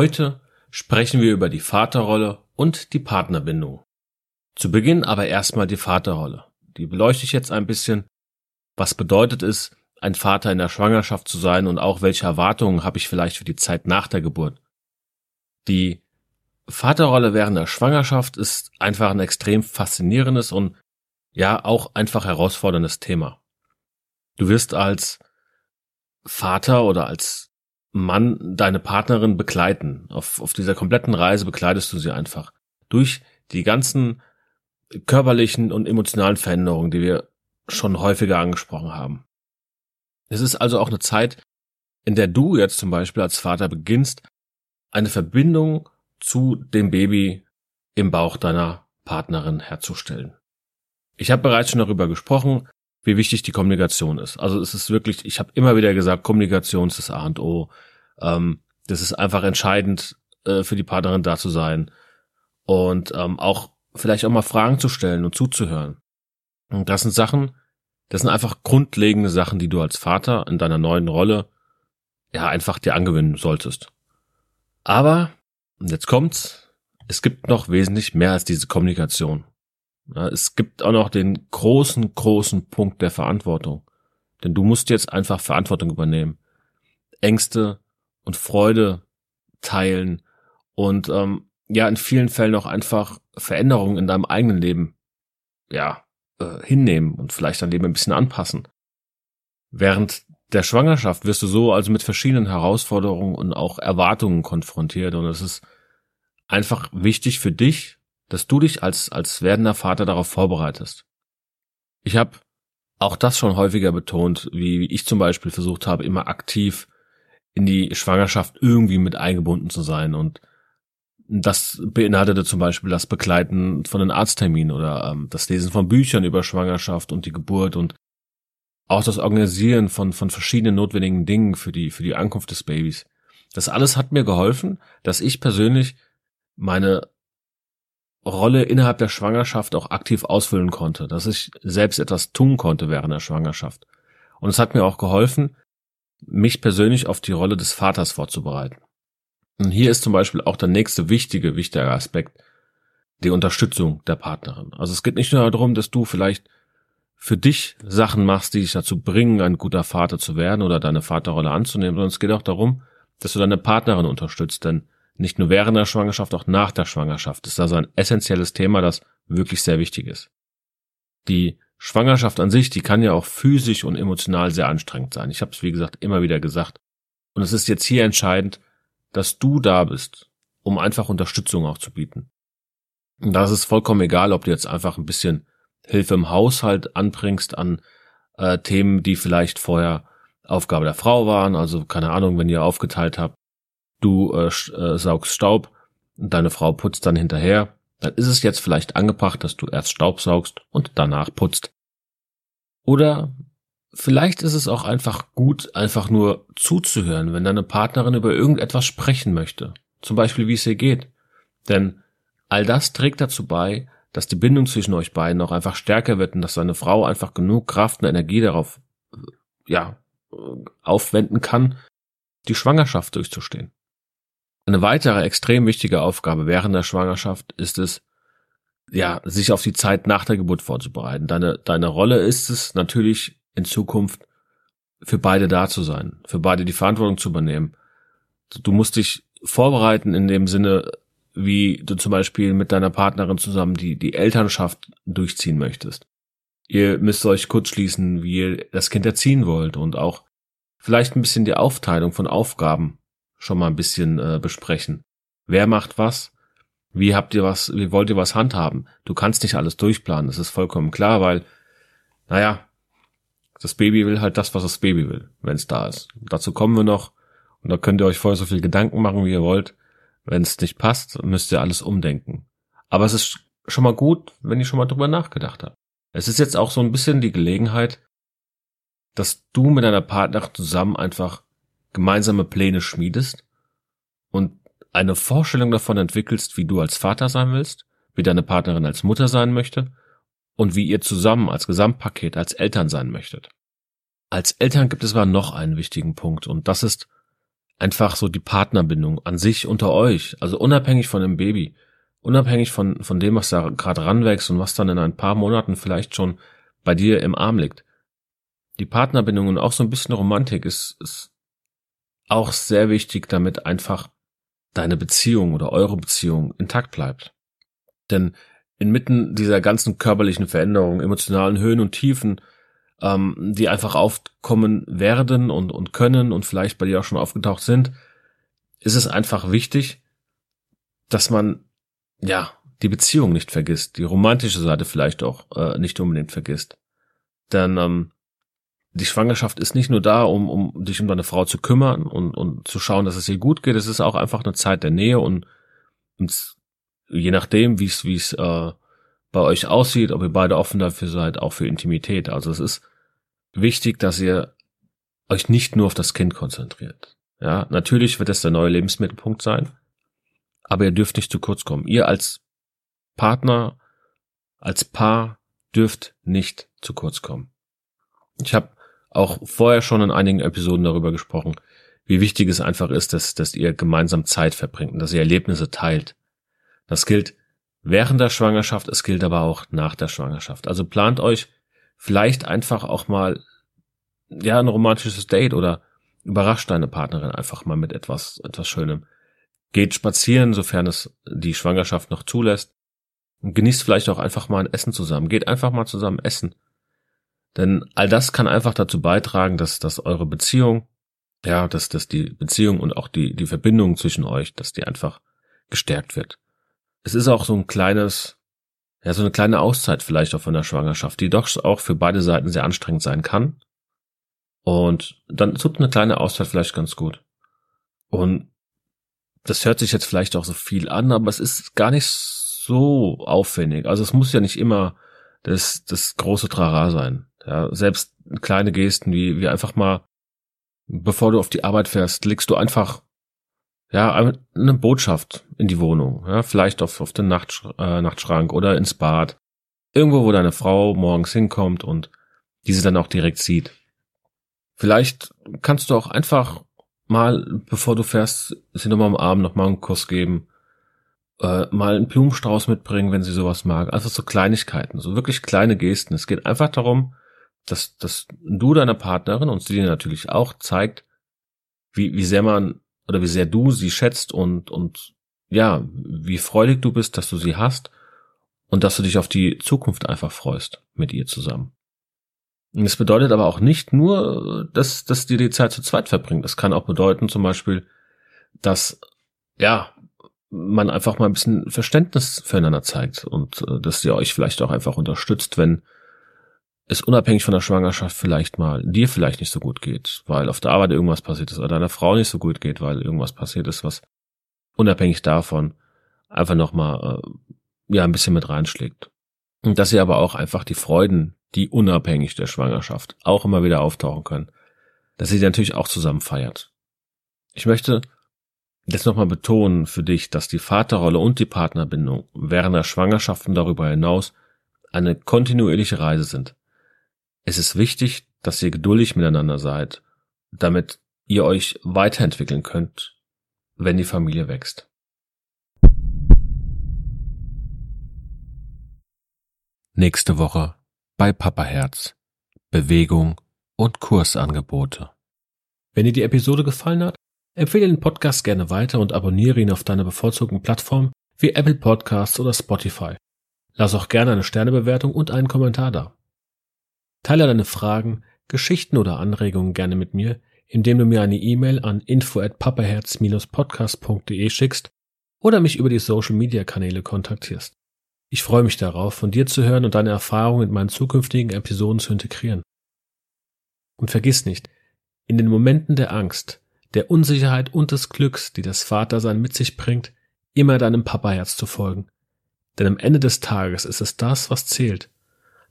Heute sprechen wir über die Vaterrolle und die Partnerbindung. Zu Beginn aber erstmal die Vaterrolle. Die beleuchte ich jetzt ein bisschen. Was bedeutet es, ein Vater in der Schwangerschaft zu sein und auch welche Erwartungen habe ich vielleicht für die Zeit nach der Geburt? Die Vaterrolle während der Schwangerschaft ist einfach ein extrem faszinierendes und ja auch einfach herausforderndes Thema. Du wirst als Vater oder als Mann deine Partnerin begleiten. Auf, auf dieser kompletten Reise begleitest du sie einfach. Durch die ganzen körperlichen und emotionalen Veränderungen, die wir schon häufiger angesprochen haben. Es ist also auch eine Zeit, in der du jetzt zum Beispiel als Vater beginnst, eine Verbindung zu dem Baby im Bauch deiner Partnerin herzustellen. Ich habe bereits schon darüber gesprochen, wie wichtig die Kommunikation ist. Also es ist wirklich, ich habe immer wieder gesagt, Kommunikation ist das A und O. Ähm, das ist einfach entscheidend äh, für die Partnerin da zu sein und ähm, auch vielleicht auch mal Fragen zu stellen und zuzuhören. Und das sind Sachen, das sind einfach grundlegende Sachen, die du als Vater in deiner neuen Rolle ja einfach dir angewöhnen solltest. Aber, und jetzt kommt's, es gibt noch wesentlich mehr als diese Kommunikation. Es gibt auch noch den großen, großen Punkt der Verantwortung. Denn du musst jetzt einfach Verantwortung übernehmen. Ängste und Freude teilen und ähm, ja, in vielen Fällen auch einfach Veränderungen in deinem eigenen Leben ja, äh, hinnehmen und vielleicht dein Leben ein bisschen anpassen. Während der Schwangerschaft wirst du so also mit verschiedenen Herausforderungen und auch Erwartungen konfrontiert und es ist einfach wichtig für dich dass du dich als, als werdender Vater darauf vorbereitest. Ich habe auch das schon häufiger betont, wie ich zum Beispiel versucht habe, immer aktiv in die Schwangerschaft irgendwie mit eingebunden zu sein. Und das beinhaltete zum Beispiel das Begleiten von den Arztterminen oder ähm, das Lesen von Büchern über Schwangerschaft und die Geburt und auch das Organisieren von, von verschiedenen notwendigen Dingen für die, für die Ankunft des Babys. Das alles hat mir geholfen, dass ich persönlich meine Rolle innerhalb der Schwangerschaft auch aktiv ausfüllen konnte, dass ich selbst etwas tun konnte während der Schwangerschaft. Und es hat mir auch geholfen, mich persönlich auf die Rolle des Vaters vorzubereiten. Und hier ist zum Beispiel auch der nächste wichtige, wichtige Aspekt, die Unterstützung der Partnerin. Also es geht nicht nur darum, dass du vielleicht für dich Sachen machst, die dich dazu bringen, ein guter Vater zu werden oder deine Vaterrolle anzunehmen, sondern es geht auch darum, dass du deine Partnerin unterstützt, denn nicht nur während der Schwangerschaft, auch nach der Schwangerschaft ist also ein essentielles Thema, das wirklich sehr wichtig ist. Die Schwangerschaft an sich, die kann ja auch physisch und emotional sehr anstrengend sein. Ich habe es, wie gesagt, immer wieder gesagt. Und es ist jetzt hier entscheidend, dass du da bist, um einfach Unterstützung auch zu bieten. Und da ist vollkommen egal, ob du jetzt einfach ein bisschen Hilfe im Haushalt anbringst an äh, Themen, die vielleicht vorher Aufgabe der Frau waren. Also keine Ahnung, wenn ihr aufgeteilt habt, du äh, äh, saugst Staub und deine Frau putzt dann hinterher, dann ist es jetzt vielleicht angebracht, dass du erst Staub saugst und danach putzt. Oder vielleicht ist es auch einfach gut, einfach nur zuzuhören, wenn deine Partnerin über irgendetwas sprechen möchte. Zum Beispiel, wie es ihr geht. Denn all das trägt dazu bei, dass die Bindung zwischen euch beiden auch einfach stärker wird und dass deine Frau einfach genug Kraft und Energie darauf, ja, aufwenden kann, die Schwangerschaft durchzustehen. Eine weitere extrem wichtige Aufgabe während der Schwangerschaft ist es, ja, sich auf die Zeit nach der Geburt vorzubereiten. Deine, deine Rolle ist es natürlich in Zukunft für beide da zu sein, für beide die Verantwortung zu übernehmen. Du musst dich vorbereiten in dem Sinne, wie du zum Beispiel mit deiner Partnerin zusammen die, die Elternschaft durchziehen möchtest. Ihr müsst euch kurz schließen, wie ihr das Kind erziehen wollt und auch vielleicht ein bisschen die Aufteilung von Aufgaben schon mal ein bisschen äh, besprechen. Wer macht was? Wie habt ihr was, wie wollt ihr was handhaben? Du kannst nicht alles durchplanen, das ist vollkommen klar, weil, naja, das Baby will halt das, was das Baby will, wenn es da ist. Dazu kommen wir noch. Und da könnt ihr euch vorher so viel Gedanken machen, wie ihr wollt. Wenn es nicht passt, müsst ihr alles umdenken. Aber es ist schon mal gut, wenn ihr schon mal drüber nachgedacht habt. Es ist jetzt auch so ein bisschen die Gelegenheit, dass du mit deiner Partnerin zusammen einfach gemeinsame Pläne schmiedest und eine Vorstellung davon entwickelst, wie du als Vater sein willst, wie deine Partnerin als Mutter sein möchte und wie ihr zusammen als Gesamtpaket als Eltern sein möchtet. Als Eltern gibt es aber noch einen wichtigen Punkt und das ist einfach so die Partnerbindung an sich unter euch, also unabhängig von dem Baby, unabhängig von, von dem, was da gerade ranwächst und was dann in ein paar Monaten vielleicht schon bei dir im Arm liegt. Die Partnerbindung und auch so ein bisschen Romantik ist, ist auch sehr wichtig, damit einfach deine Beziehung oder eure Beziehung intakt bleibt. Denn inmitten dieser ganzen körperlichen Veränderungen, emotionalen Höhen und Tiefen, ähm, die einfach aufkommen werden und, und können und vielleicht bei dir auch schon aufgetaucht sind, ist es einfach wichtig, dass man ja die Beziehung nicht vergisst, die romantische Seite vielleicht auch äh, nicht unbedingt vergisst. Denn ähm, die Schwangerschaft ist nicht nur da, um, um dich um deine Frau zu kümmern und, und zu schauen, dass es ihr gut geht. Es ist auch einfach eine Zeit der Nähe und, und je nachdem, wie es wie es äh, bei euch aussieht, ob ihr beide offen dafür seid, auch für Intimität. Also es ist wichtig, dass ihr euch nicht nur auf das Kind konzentriert. Ja, natürlich wird es der neue Lebensmittelpunkt sein, aber ihr dürft nicht zu kurz kommen. Ihr als Partner, als Paar dürft nicht zu kurz kommen. Ich habe auch vorher schon in einigen Episoden darüber gesprochen, wie wichtig es einfach ist, dass, dass ihr gemeinsam Zeit verbringt und dass ihr Erlebnisse teilt. Das gilt während der Schwangerschaft, es gilt aber auch nach der Schwangerschaft. Also plant euch vielleicht einfach auch mal ja ein romantisches Date oder überrascht deine Partnerin einfach mal mit etwas etwas Schönem. Geht spazieren, sofern es die Schwangerschaft noch zulässt. Und genießt vielleicht auch einfach mal ein Essen zusammen. Geht einfach mal zusammen essen. Denn all das kann einfach dazu beitragen, dass, dass eure Beziehung, ja, dass, dass die Beziehung und auch die, die Verbindung zwischen euch, dass die einfach gestärkt wird. Es ist auch so ein kleines, ja, so eine kleine Auszeit vielleicht auch von der Schwangerschaft, die doch auch für beide Seiten sehr anstrengend sein kann. Und dann tut eine kleine Auszeit vielleicht ganz gut. Und das hört sich jetzt vielleicht auch so viel an, aber es ist gar nicht so aufwendig. Also es muss ja nicht immer das, das große Trara sein. Ja, selbst kleine Gesten wie, wie einfach mal, bevor du auf die Arbeit fährst, legst du einfach, ja, eine Botschaft in die Wohnung. Ja, vielleicht auf, auf den Nachtsch äh, Nachtschrank oder ins Bad. Irgendwo, wo deine Frau morgens hinkommt und diese dann auch direkt sieht. Vielleicht kannst du auch einfach mal, bevor du fährst, sie nochmal am Abend nochmal einen Kuss geben äh, mal einen Blumenstrauß mitbringen, wenn sie sowas mag. Also so Kleinigkeiten, so wirklich kleine Gesten. Es geht einfach darum, dass, dass du deiner Partnerin und sie dir natürlich auch zeigt, wie, wie sehr man oder wie sehr du sie schätzt und, und ja, wie freudig du bist, dass du sie hast und dass du dich auf die Zukunft einfach freust mit ihr zusammen. Und das bedeutet aber auch nicht nur, dass, dass dir die Zeit zu zweit verbringt. Das kann auch bedeuten zum Beispiel, dass, ja, man einfach mal ein bisschen Verständnis füreinander zeigt und äh, dass ihr euch vielleicht auch einfach unterstützt, wenn es unabhängig von der Schwangerschaft vielleicht mal dir vielleicht nicht so gut geht, weil auf der Arbeit irgendwas passiert ist oder deiner Frau nicht so gut geht, weil irgendwas passiert ist, was unabhängig davon einfach nochmal äh, ja ein bisschen mit reinschlägt. Und dass ihr aber auch einfach die Freuden, die unabhängig der Schwangerschaft auch immer wieder auftauchen können, dass ihr die natürlich auch zusammen feiert. Ich möchte jetzt nochmal betonen für dich, dass die Vaterrolle und die Partnerbindung während der Schwangerschaft und darüber hinaus eine kontinuierliche Reise sind. Es ist wichtig, dass ihr geduldig miteinander seid, damit ihr euch weiterentwickeln könnt, wenn die Familie wächst. Nächste Woche bei Papa Herz. Bewegung und Kursangebote. Wenn dir die Episode gefallen hat, Empfehle den Podcast gerne weiter und abonniere ihn auf deiner bevorzugten Plattform, wie Apple Podcasts oder Spotify. Lass auch gerne eine Sternebewertung und einen Kommentar da. Teile deine Fragen, Geschichten oder Anregungen gerne mit mir, indem du mir eine E-Mail an info@papaherz-podcast.de schickst oder mich über die Social Media Kanäle kontaktierst. Ich freue mich darauf, von dir zu hören und deine Erfahrungen in meinen zukünftigen Episoden zu integrieren. Und vergiss nicht, in den Momenten der Angst, der Unsicherheit und des Glücks, die das Vatersein mit sich bringt, immer deinem Papaherz zu folgen. Denn am Ende des Tages ist es das, was zählt.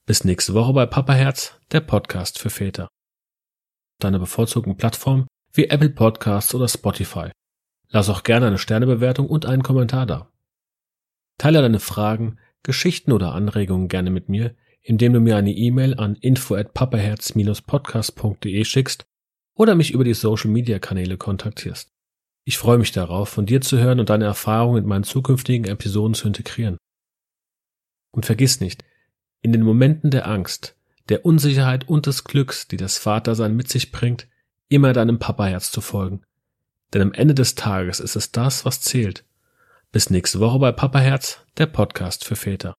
Bis nächste Woche bei Papaherz, der Podcast für Väter. Deine bevorzugten Plattformen wie Apple Podcasts oder Spotify. Lass auch gerne eine Sternebewertung und einen Kommentar da. Teile deine Fragen, Geschichten oder Anregungen gerne mit mir, indem du mir eine E-Mail an info@papaherz-podcast.de schickst oder mich über die Social Media Kanäle kontaktierst. Ich freue mich darauf, von dir zu hören und deine Erfahrungen in meinen zukünftigen Episoden zu integrieren. Und vergiss nicht, in den Momenten der Angst, der Unsicherheit und des Glücks, die das Vatersein mit sich bringt, immer deinem Papaherz zu folgen. Denn am Ende des Tages ist es das, was zählt. Bis nächste Woche bei Papaherz, der Podcast für Väter.